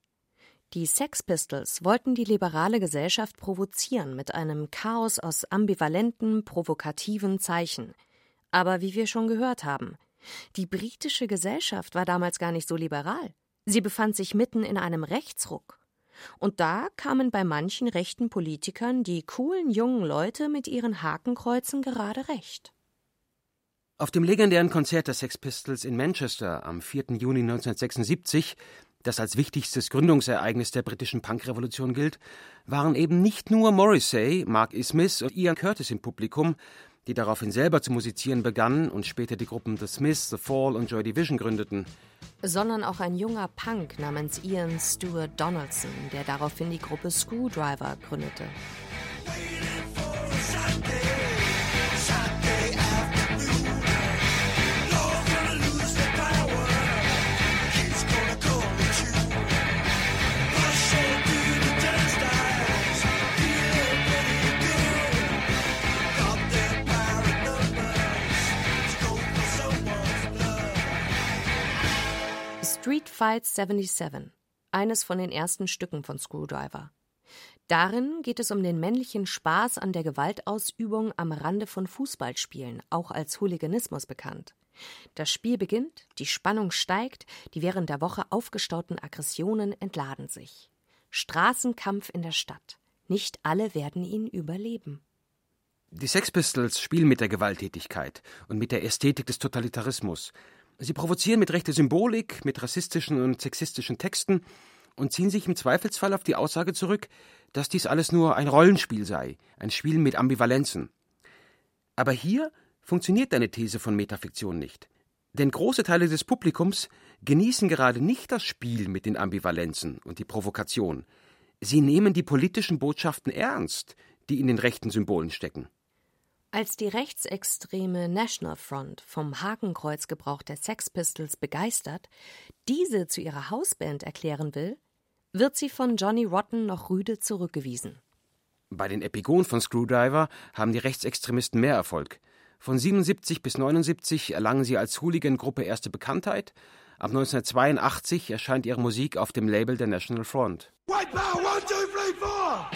Die Sex Pistols wollten die liberale Gesellschaft provozieren mit einem Chaos aus ambivalenten, provokativen Zeichen. Aber wie wir schon gehört haben, die britische Gesellschaft war damals gar nicht so liberal. Sie befand sich mitten in einem Rechtsruck. Und da kamen bei manchen rechten Politikern die coolen jungen Leute mit ihren Hakenkreuzen gerade recht.
Auf dem legendären Konzert der Sex Pistols in Manchester am 4. Juni 1976, das als wichtigstes Gründungsereignis der britischen Punkrevolution gilt, waren eben nicht nur Morrissey, Mark Smith und Ian Curtis im Publikum, die daraufhin selber zu musizieren begannen und später die Gruppen The Smiths, The Fall und Joy Division gründeten.
Sondern auch ein junger Punk namens Ian Stewart Donaldson, der daraufhin die Gruppe Screwdriver gründete. Street Fight 77, eines von den ersten Stücken von Screwdriver. Darin geht es um den männlichen Spaß an der Gewaltausübung am Rande von Fußballspielen, auch als Hooliganismus bekannt. Das Spiel beginnt, die Spannung steigt, die während der Woche aufgestauten Aggressionen entladen sich. Straßenkampf in der Stadt. Nicht alle werden ihn überleben.
Die Sex Pistols spielen mit der Gewalttätigkeit und mit der Ästhetik des Totalitarismus. Sie provozieren mit rechter Symbolik, mit rassistischen und sexistischen Texten und ziehen sich im Zweifelsfall auf die Aussage zurück, dass dies alles nur ein Rollenspiel sei, ein Spiel mit Ambivalenzen. Aber hier funktioniert deine These von Metafiktion nicht. Denn große Teile des Publikums genießen gerade nicht das Spiel mit den Ambivalenzen und die Provokation. Sie nehmen die politischen Botschaften ernst, die in den rechten Symbolen stecken.
Als die rechtsextreme National Front vom Hakenkreuzgebrauch der Sex Pistols begeistert, diese zu ihrer Hausband erklären will, wird sie von Johnny Rotten noch rüde zurückgewiesen.
Bei den Epigonen von Screwdriver haben die Rechtsextremisten mehr Erfolg. Von 77 bis 79 erlangen sie als Hooligan-Gruppe erste Bekanntheit. Ab 1982 erscheint ihre Musik auf dem Label der National Front.
White Power, one, two, three, four!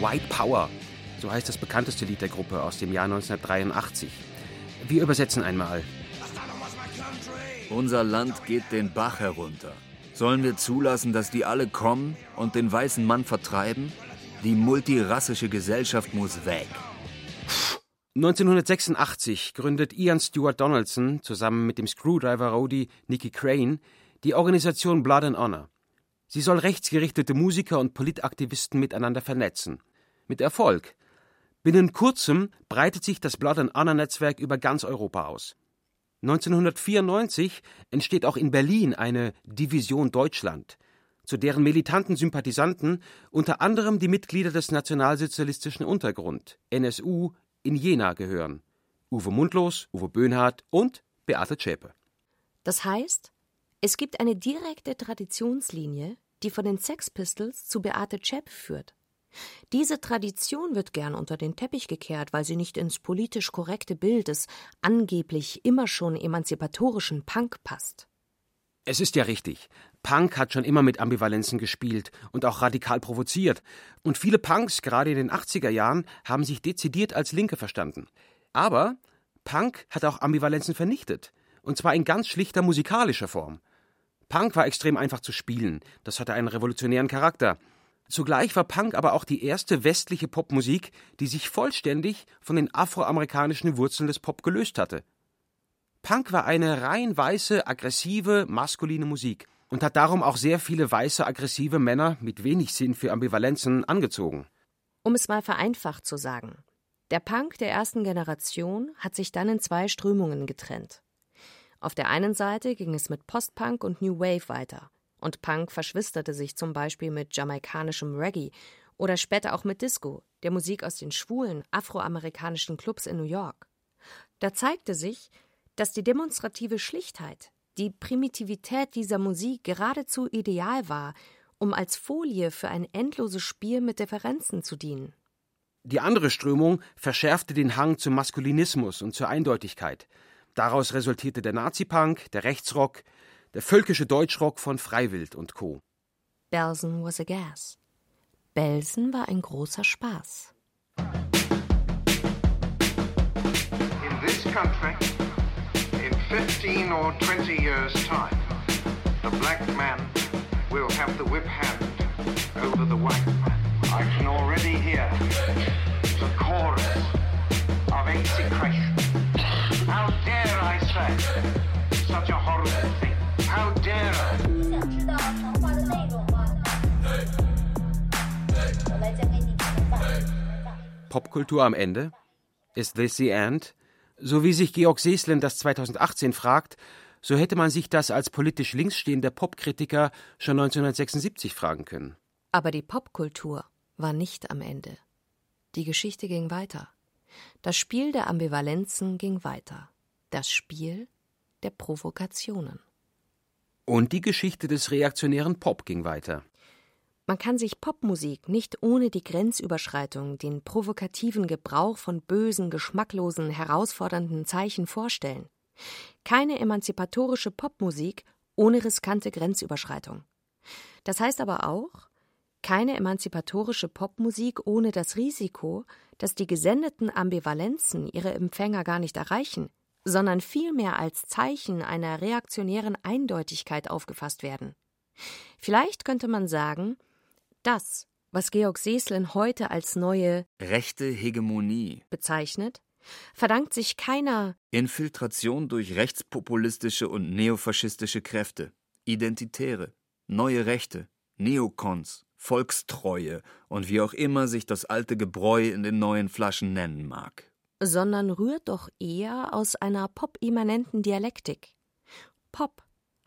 White Power so heißt das bekannteste Lied der Gruppe aus dem Jahr 1983. Wir übersetzen einmal.
Unser Land geht den Bach herunter. Sollen wir zulassen, dass die alle kommen und den weißen Mann vertreiben? Die multirassische Gesellschaft muss weg.
1986 gründet Ian Stewart Donaldson zusammen mit dem Screwdriver-Roadie Nicky Crane die Organisation Blood and Honor. Sie soll rechtsgerichtete Musiker und Politaktivisten miteinander vernetzen. Mit Erfolg. Binnen kurzem breitet sich das Blood and Honor Netzwerk über ganz Europa aus. 1994 entsteht auch in Berlin eine Division Deutschland, zu deren militanten Sympathisanten unter anderem die Mitglieder des nationalsozialistischen Untergrund NSU in Jena gehören. Uwe Mundlos, Uwe Böhnhardt und Beate Zschäpe.
Das heißt, es gibt eine direkte Traditionslinie, die von den Sex Pistols zu Beate Zschäpe führt. Diese Tradition wird gern unter den Teppich gekehrt, weil sie nicht ins politisch korrekte Bild des angeblich immer schon emanzipatorischen Punk passt.
Es ist ja richtig. Punk hat schon immer mit Ambivalenzen gespielt und auch radikal provoziert. Und viele Punks, gerade in den 80er Jahren, haben sich dezidiert als Linke verstanden. Aber Punk hat auch Ambivalenzen vernichtet. Und zwar in ganz schlichter musikalischer Form. Punk war extrem einfach zu spielen, das hatte einen revolutionären Charakter. Zugleich war Punk aber auch die erste westliche Popmusik, die sich vollständig von den afroamerikanischen Wurzeln des Pop gelöst hatte. Punk war eine rein weiße, aggressive, maskuline Musik und hat darum auch sehr viele weiße, aggressive Männer mit wenig Sinn für Ambivalenzen angezogen.
Um es mal vereinfacht zu sagen, der Punk der ersten Generation hat sich dann in zwei Strömungen getrennt. Auf der einen Seite ging es mit Postpunk und New Wave weiter, und Punk verschwisterte sich zum Beispiel mit jamaikanischem Reggae oder später auch mit Disco, der Musik aus den schwulen afroamerikanischen Clubs in New York. Da zeigte sich, dass die demonstrative Schlichtheit, die Primitivität dieser Musik geradezu ideal war, um als Folie für ein endloses Spiel mit Differenzen zu dienen.
Die andere Strömung verschärfte den Hang zum Maskulinismus und zur Eindeutigkeit. Daraus resultierte der Nazi-Punk, der Rechtsrock, der völkische Deutschrock von Freiwild und Co.
Belsen was a gas. Belsen war ein großer Spaß.
In this country, in 15 or 20 years' time, the black man will have the whip hand over the white man. I can already hear the chorus of execration. How dare I say such a horrible thing?
Popkultur am Ende? Ist this the end? So wie sich Georg Seeslen das 2018 fragt, so hätte man sich das als politisch links stehender Popkritiker schon 1976 fragen können.
Aber die Popkultur war nicht am Ende. Die Geschichte ging weiter. Das Spiel der Ambivalenzen ging weiter. Das Spiel der Provokationen.
Und die Geschichte des reaktionären Pop ging weiter.
Man kann sich Popmusik nicht ohne die Grenzüberschreitung, den provokativen Gebrauch von bösen, geschmacklosen, herausfordernden Zeichen vorstellen. Keine emanzipatorische Popmusik ohne riskante Grenzüberschreitung. Das heißt aber auch, keine emanzipatorische Popmusik ohne das Risiko, dass die gesendeten Ambivalenzen ihre Empfänger gar nicht erreichen, sondern vielmehr als Zeichen einer reaktionären Eindeutigkeit aufgefasst werden. Vielleicht könnte man sagen, das, was Georg Seeslen heute als neue
rechte Hegemonie
bezeichnet, verdankt sich keiner
Infiltration durch rechtspopulistische und neofaschistische Kräfte, Identitäre, neue Rechte, Neokons, Volkstreue und wie auch immer sich das alte Gebräu in den neuen Flaschen nennen mag.
sondern rührt doch eher aus einer pop-immanenten Dialektik. Pop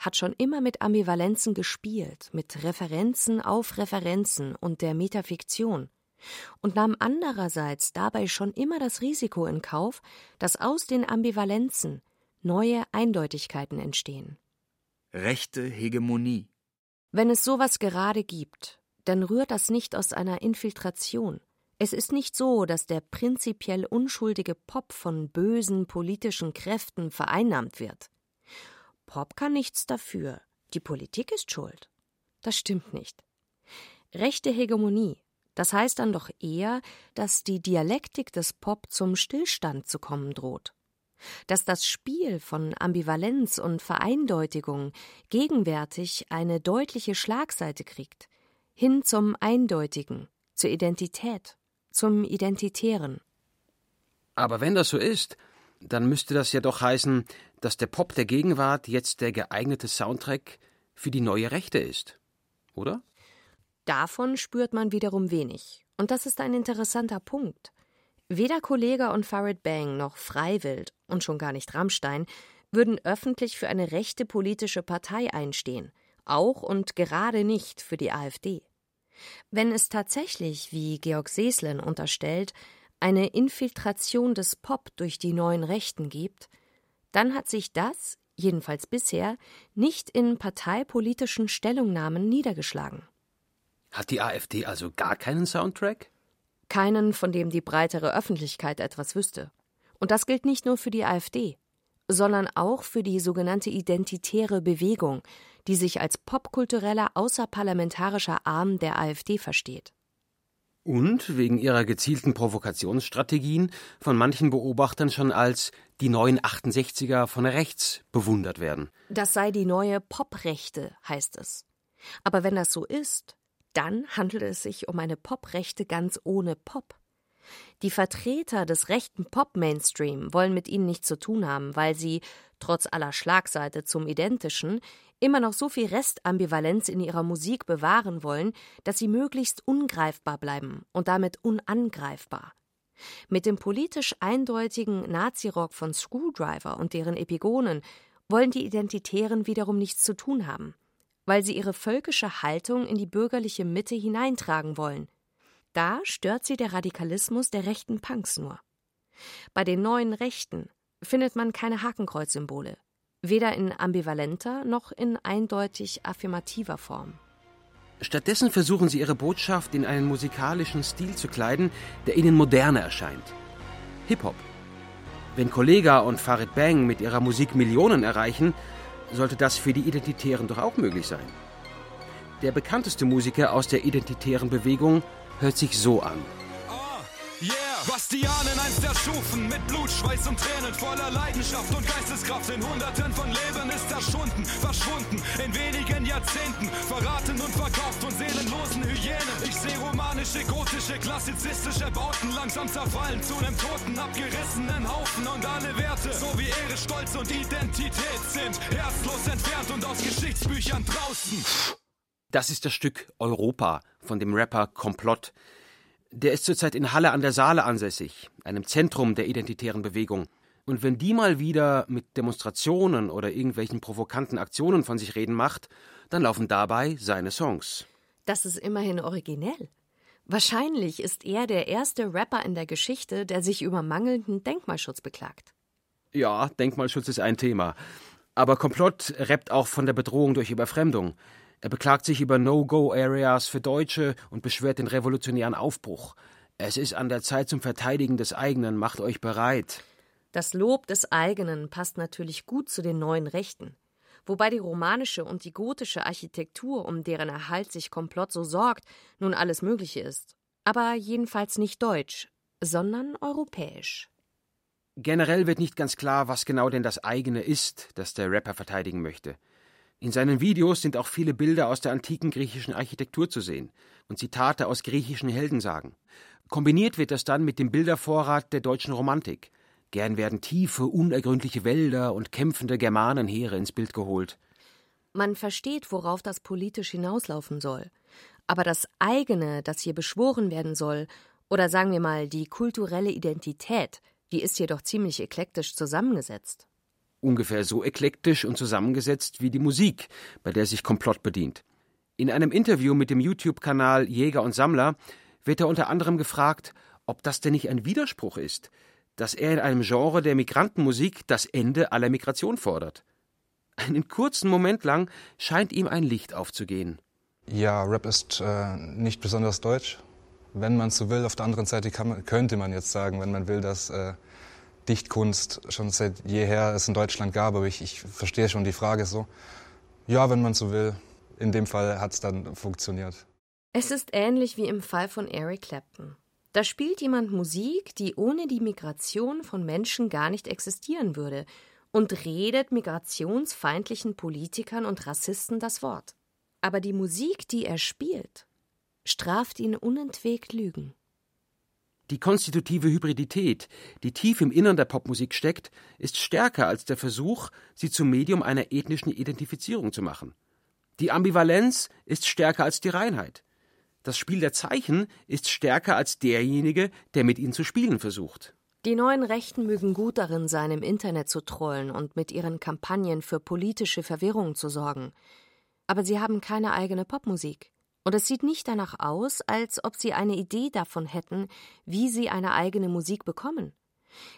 hat schon immer mit Ambivalenzen gespielt, mit Referenzen auf Referenzen und der Metafiktion und nahm andererseits dabei schon immer das Risiko in Kauf, dass aus den Ambivalenzen neue Eindeutigkeiten entstehen.
Rechte Hegemonie.
Wenn es sowas gerade gibt, dann rührt das nicht aus einer Infiltration. Es ist nicht so, dass der prinzipiell unschuldige Pop von bösen politischen Kräften vereinnahmt wird. Pop kann nichts dafür. Die Politik ist schuld. Das stimmt nicht. Rechte Hegemonie, das heißt dann doch eher, dass die Dialektik des Pop zum Stillstand zu kommen droht. Dass das Spiel von Ambivalenz und Vereindeutigung gegenwärtig eine deutliche Schlagseite kriegt, hin zum Eindeutigen, zur Identität, zum Identitären.
Aber wenn das so ist, dann müsste das ja doch heißen, dass der Pop der Gegenwart jetzt der geeignete Soundtrack für die neue Rechte ist. Oder?
Davon spürt man wiederum wenig. Und das ist ein interessanter Punkt. Weder Kollega und Farid Bang noch Freiwild und schon gar nicht Rammstein würden öffentlich für eine rechte politische Partei einstehen, auch und gerade nicht für die AfD. Wenn es tatsächlich, wie Georg Seeslen unterstellt, eine Infiltration des Pop durch die neuen Rechten gibt, dann hat sich das, jedenfalls bisher, nicht in parteipolitischen Stellungnahmen niedergeschlagen.
Hat die AfD also gar keinen Soundtrack?
Keinen, von dem die breitere Öffentlichkeit etwas wüsste. Und das gilt nicht nur für die AfD, sondern auch für die sogenannte identitäre Bewegung, die sich als popkultureller außerparlamentarischer Arm der AfD versteht.
Und wegen ihrer gezielten Provokationsstrategien von manchen Beobachtern schon als die neuen 68er von rechts bewundert werden.
Das sei die neue Poprechte, heißt es. Aber wenn das so ist, dann handelt es sich um eine Poprechte ganz ohne Pop. Die Vertreter des rechten Pop-Mainstream wollen mit ihnen nichts zu tun haben, weil sie, trotz aller Schlagseite zum Identischen, immer noch so viel Restambivalenz in ihrer Musik bewahren wollen, dass sie möglichst ungreifbar bleiben und damit unangreifbar. Mit dem politisch eindeutigen Nazirock von Screwdriver und deren Epigonen wollen die Identitären wiederum nichts zu tun haben, weil sie ihre völkische Haltung in die bürgerliche Mitte hineintragen wollen. Da stört sie der Radikalismus der rechten Punks nur. Bei den neuen Rechten findet man keine Hakenkreuzsymbole, weder in ambivalenter noch in eindeutig affirmativer Form.
Stattdessen versuchen sie ihre Botschaft in einen musikalischen Stil zu kleiden, der ihnen moderner erscheint. Hip-Hop. Wenn Kollega und Farid Bang mit ihrer Musik Millionen erreichen, sollte das für die Identitären doch auch möglich sein. Der bekannteste Musiker aus der identitären Bewegung hört sich so an.
Yeah, was die Ahnen einst erschufen, mit Blut, Schweiß und Tränen, voller Leidenschaft und Geisteskraft, in Hunderten von Leben ist erschunden, verschwunden, in wenigen Jahrzehnten, verraten und verkauft von seelenlosen Hyänen. Ich sehe romanische, gotische, klassizistische Bauten langsam zerfallen zu einem toten, abgerissenen Haufen und alle Werte, so wie Ehre, Stolz und Identität sind herzlos entfernt und aus Geschichtsbüchern draußen.
Das ist das Stück Europa von dem Rapper Komplott. Der ist zurzeit in Halle an der Saale ansässig, einem Zentrum der identitären Bewegung. Und wenn die mal wieder mit Demonstrationen oder irgendwelchen provokanten Aktionen von sich reden macht, dann laufen dabei seine Songs.
Das ist immerhin originell. Wahrscheinlich ist er der erste Rapper in der Geschichte, der sich über mangelnden Denkmalschutz beklagt.
Ja, Denkmalschutz ist ein Thema. Aber Komplott rappt auch von der Bedrohung durch Überfremdung. Er beklagt sich über No-Go-Areas für Deutsche und beschwert den revolutionären Aufbruch. Es ist an der Zeit zum Verteidigen des eigenen, macht euch bereit.
Das Lob des eigenen passt natürlich gut zu den neuen Rechten. Wobei die romanische und die gotische Architektur, um deren Erhalt sich Komplott so sorgt, nun alles Mögliche ist. Aber jedenfalls nicht deutsch, sondern europäisch.
Generell wird nicht ganz klar, was genau denn das eigene ist, das der Rapper verteidigen möchte. In seinen Videos sind auch viele Bilder aus der antiken griechischen Architektur zu sehen und Zitate aus griechischen Heldensagen. Kombiniert wird das dann mit dem Bildervorrat der deutschen Romantik. Gern werden tiefe, unergründliche Wälder und kämpfende Germanenheere ins Bild geholt.
Man versteht, worauf das politisch hinauslaufen soll. Aber das eigene, das hier beschworen werden soll, oder sagen wir mal die kulturelle Identität, die ist jedoch ziemlich eklektisch zusammengesetzt
ungefähr so eklektisch und zusammengesetzt wie die Musik, bei der sich Komplott bedient. In einem Interview mit dem YouTube-Kanal Jäger und Sammler wird er unter anderem gefragt, ob das denn nicht ein Widerspruch ist, dass er in einem Genre der Migrantenmusik das Ende aller Migration fordert. Einen kurzen Moment lang scheint ihm ein Licht aufzugehen.
Ja, Rap ist äh, nicht besonders deutsch. Wenn man so will, auf der anderen Seite man, könnte man jetzt sagen, wenn man will, dass äh, Dichtkunst schon seit jeher es in Deutschland gab, aber ich, ich verstehe schon die Frage so. Ja, wenn man so will. In dem Fall hat es dann funktioniert.
Es ist ähnlich wie im Fall von Eric Clapton. Da spielt jemand Musik, die ohne die Migration von Menschen gar nicht existieren würde, und redet migrationsfeindlichen Politikern und Rassisten das Wort. Aber die Musik, die er spielt, straft ihn unentwegt Lügen.
Die konstitutive Hybridität, die tief im Innern der Popmusik steckt, ist stärker als der Versuch, sie zum Medium einer ethnischen Identifizierung zu machen. Die Ambivalenz ist stärker als die Reinheit. Das Spiel der Zeichen ist stärker als derjenige, der mit ihnen zu spielen versucht.
Die neuen Rechten mögen gut darin sein, im Internet zu trollen und mit ihren Kampagnen für politische Verwirrung zu sorgen. Aber sie haben keine eigene Popmusik. Und es sieht nicht danach aus, als ob sie eine Idee davon hätten, wie sie eine eigene Musik bekommen.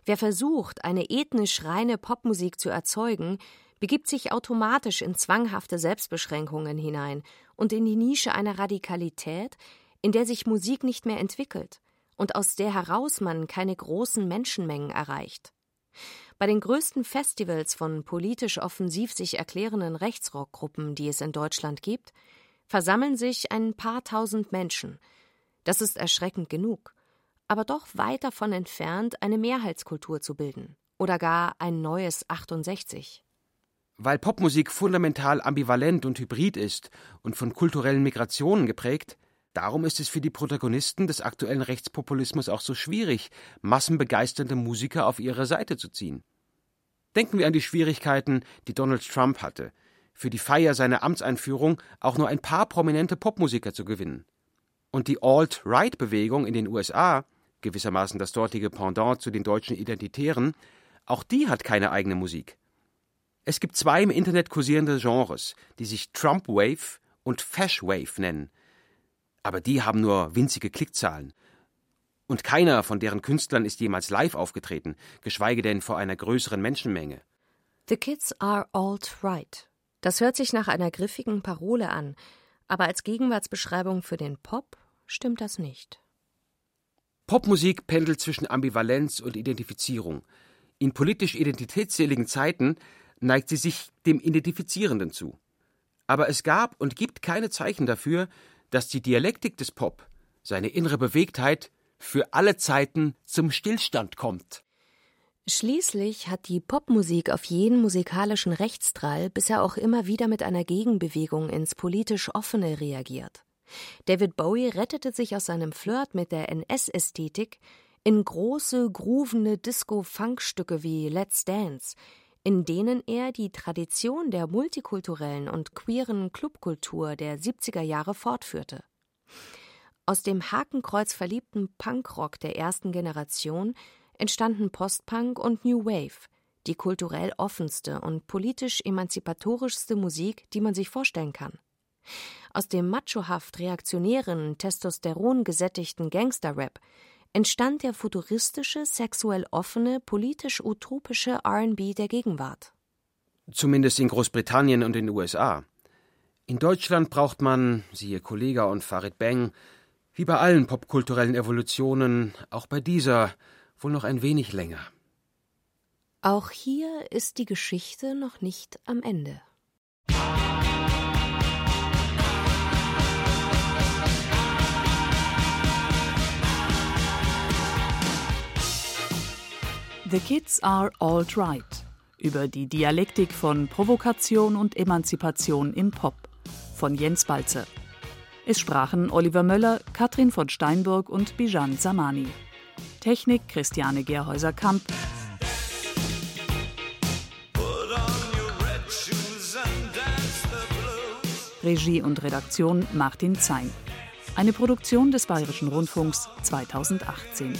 Wer versucht, eine ethnisch reine Popmusik zu erzeugen, begibt sich automatisch in zwanghafte Selbstbeschränkungen hinein und in die Nische einer Radikalität, in der sich Musik nicht mehr entwickelt und aus der heraus man keine großen Menschenmengen erreicht. Bei den größten Festivals von politisch offensiv sich erklärenden Rechtsrockgruppen, die es in Deutschland gibt, versammeln sich ein paar tausend Menschen. Das ist erschreckend genug, aber doch weit davon entfernt, eine Mehrheitskultur zu bilden oder gar ein neues 68.
Weil Popmusik fundamental ambivalent und hybrid ist und von kulturellen Migrationen geprägt, darum ist es für die Protagonisten des aktuellen Rechtspopulismus auch so schwierig, massenbegeisternde Musiker auf ihre Seite zu ziehen. Denken wir an die Schwierigkeiten, die Donald Trump hatte, für die Feier seiner Amtseinführung auch nur ein paar prominente Popmusiker zu gewinnen. Und die Alt-Right-Bewegung in den USA, gewissermaßen das dortige Pendant zu den deutschen Identitären, auch die hat keine eigene Musik. Es gibt zwei im Internet kursierende Genres, die sich Trump Wave und Fash Wave nennen. Aber die haben nur winzige Klickzahlen. Und keiner von deren Künstlern ist jemals live aufgetreten, geschweige denn vor einer größeren Menschenmenge.
The Kids are alt-right. Das hört sich nach einer griffigen Parole an, aber als Gegenwartsbeschreibung für den Pop stimmt das nicht.
Popmusik pendelt zwischen Ambivalenz und Identifizierung. In politisch identitätsseligen Zeiten neigt sie sich dem Identifizierenden zu. Aber es gab und gibt keine Zeichen dafür, dass die Dialektik des Pop, seine innere Bewegtheit, für alle Zeiten zum Stillstand kommt.
Schließlich hat die Popmusik auf jeden musikalischen Rechtsdrall bisher auch immer wieder mit einer Gegenbewegung ins politisch Offene reagiert. David Bowie rettete sich aus seinem Flirt mit der NS-Ästhetik in große, groovende Disco-Funk-Stücke wie Let's Dance, in denen er die Tradition der multikulturellen und queeren Clubkultur der 70er Jahre fortführte. Aus dem Hakenkreuz verliebten Punkrock der ersten Generation entstanden Postpunk und New Wave, die kulturell offenste und politisch emanzipatorischste Musik, die man sich vorstellen kann. Aus dem machohaft reaktionären, testosteron gesättigten Gangsterrap entstand der futuristische, sexuell offene, politisch utopische RB der Gegenwart.
Zumindest in Großbritannien und den USA. In Deutschland braucht man, siehe Kollega und Farid Bang, wie bei allen popkulturellen Evolutionen, auch bei dieser wohl noch ein wenig länger.
Auch hier ist die Geschichte noch nicht am Ende.
The Kids Are Alt Right über die Dialektik von Provokation und Emanzipation im Pop von Jens Balze. Es sprachen Oliver Möller, Katrin von Steinburg und Bijan Samani. Technik Christiane Gerhäuser-Kamp. Regie und Redaktion Martin Zein. Eine Produktion des Bayerischen Rundfunks 2018.